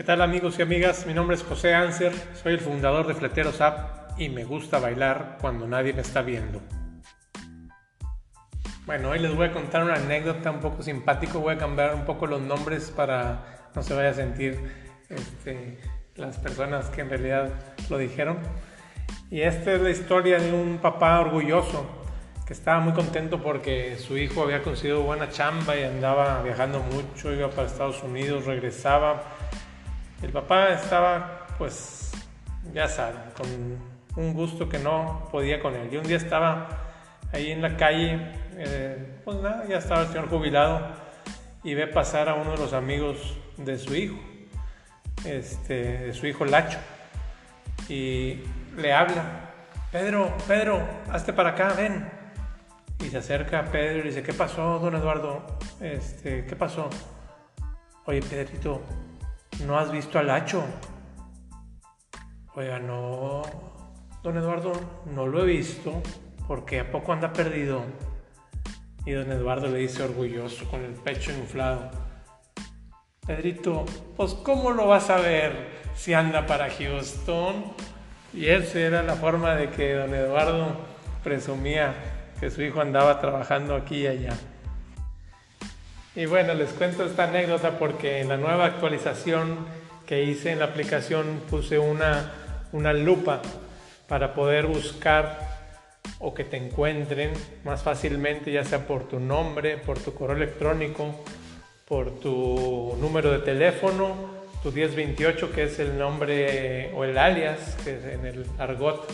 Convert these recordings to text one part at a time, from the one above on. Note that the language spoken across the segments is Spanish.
¿Qué tal amigos y amigas? Mi nombre es José Anser, soy el fundador de Fleteros App y me gusta bailar cuando nadie me está viendo. Bueno, hoy les voy a contar una anécdota un poco simpático, voy a cambiar un poco los nombres para no se vaya a sentir este, las personas que en realidad lo dijeron. Y esta es la historia de un papá orgulloso que estaba muy contento porque su hijo había conseguido buena chamba y andaba viajando mucho, iba para Estados Unidos, regresaba el papá estaba, pues, ya saben, con un gusto que no podía con él. Y un día estaba ahí en la calle, eh, pues nada, ya estaba el señor jubilado y ve pasar a uno de los amigos de su hijo, este, de su hijo Lacho, y le habla, Pedro, Pedro, hazte para acá, ven. Y se acerca a Pedro y dice, ¿qué pasó, don Eduardo? Este, ¿Qué pasó? Oye, Pedrito, ¿No has visto al hacho? Oiga, no, don Eduardo, no lo he visto, porque a poco anda perdido. Y don Eduardo le dice orgulloso, con el pecho inflado, Pedrito, pues ¿cómo lo vas a ver si anda para Houston? Y esa era la forma de que don Eduardo presumía que su hijo andaba trabajando aquí y allá. Y bueno, les cuento esta anécdota porque en la nueva actualización que hice en la aplicación puse una, una lupa para poder buscar o que te encuentren más fácilmente, ya sea por tu nombre, por tu correo electrónico, por tu número de teléfono, tu 1028, que es el nombre o el alias, que en el argot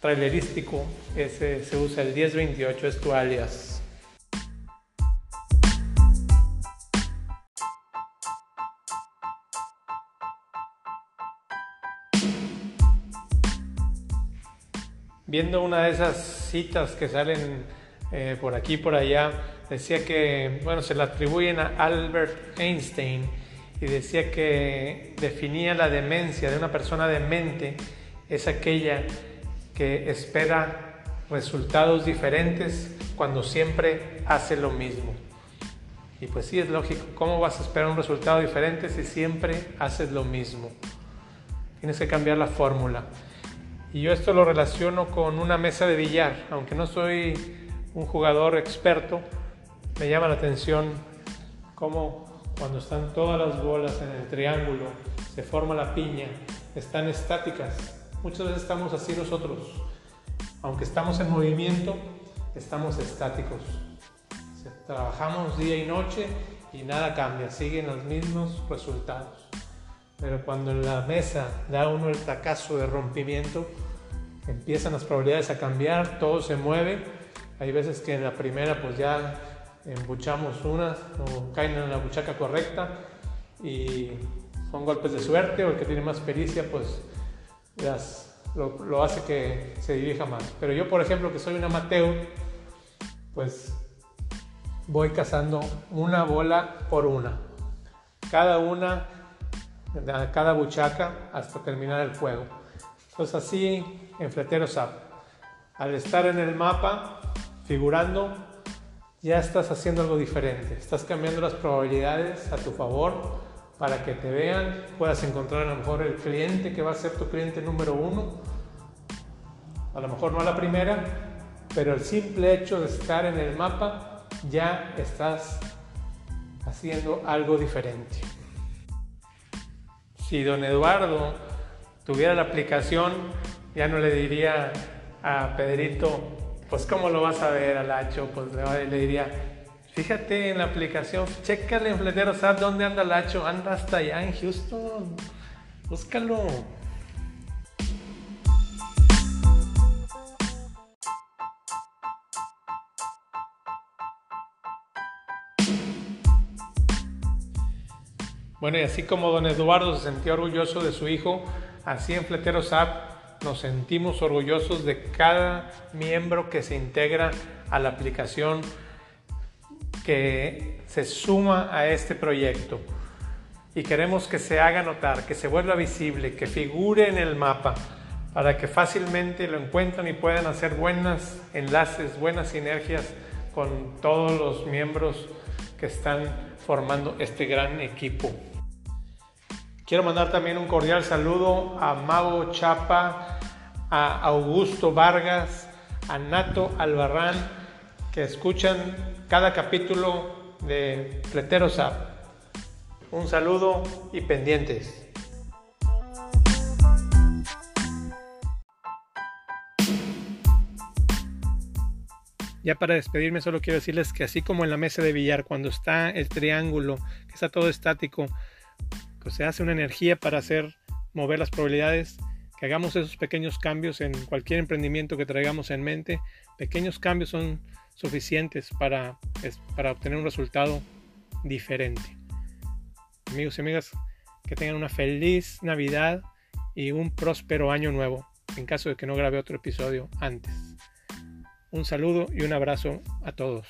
trailerístico, ese se usa el 1028, es tu alias. Viendo una de esas citas que salen eh, por aquí por allá, decía que, bueno, se la atribuyen a Albert Einstein y decía que definía la demencia de una persona demente es aquella que espera resultados diferentes cuando siempre hace lo mismo. Y pues sí, es lógico, ¿cómo vas a esperar un resultado diferente si siempre haces lo mismo? Tienes que cambiar la fórmula. Y yo esto lo relaciono con una mesa de billar. Aunque no soy un jugador experto, me llama la atención cómo cuando están todas las bolas en el triángulo, se forma la piña, están estáticas. Muchas veces estamos así nosotros. Aunque estamos en movimiento, estamos estáticos. Trabajamos día y noche y nada cambia, siguen los mismos resultados. Pero cuando en la mesa da uno el tacazo de rompimiento, empiezan las probabilidades a cambiar, todo se mueve. Hay veces que en la primera pues ya embuchamos unas o caen en la buchaca correcta y son golpes de suerte o el que tiene más pericia pues lo, lo, hace que se dirija más. Pero yo por ejemplo que soy un amateur pues voy cazando una bola por una. Cada una cada buchaca hasta terminar el juego. Entonces así en Fleteros App, al estar en el mapa figurando, ya estás haciendo algo diferente, estás cambiando las probabilidades a tu favor para que te vean, puedas encontrar a lo mejor el cliente que va a ser tu cliente número uno, a lo mejor no a la primera, pero el simple hecho de estar en el mapa ya estás haciendo algo diferente. Si don Eduardo tuviera la aplicación, ya no le diría a Pedrito, pues cómo lo vas a ver al hacho, pues le, diría, fíjate en la aplicación, chécale en Fletero ¿sabes dónde anda el hacho, anda hasta allá en Houston, búscalo. Bueno, y así como don Eduardo se sentía orgulloso de su hijo, así en Fleteros App nos sentimos orgullosos de cada miembro que se integra a la aplicación que se suma a este proyecto. Y queremos que se haga notar, que se vuelva visible, que figure en el mapa, para que fácilmente lo encuentren y puedan hacer buenos enlaces, buenas sinergias con todos los miembros que están formando este gran equipo. Quiero mandar también un cordial saludo a Mago Chapa, a Augusto Vargas, a Nato Albarrán, que escuchan cada capítulo de Fleteros App. Un saludo y pendientes. Ya para despedirme solo quiero decirles que así como en la mesa de billar, cuando está el triángulo, que está todo estático, se hace una energía para hacer mover las probabilidades, que hagamos esos pequeños cambios en cualquier emprendimiento que traigamos en mente. Pequeños cambios son suficientes para, para obtener un resultado diferente. Amigos y amigas, que tengan una feliz Navidad y un próspero año nuevo, en caso de que no grabe otro episodio antes. Un saludo y un abrazo a todos.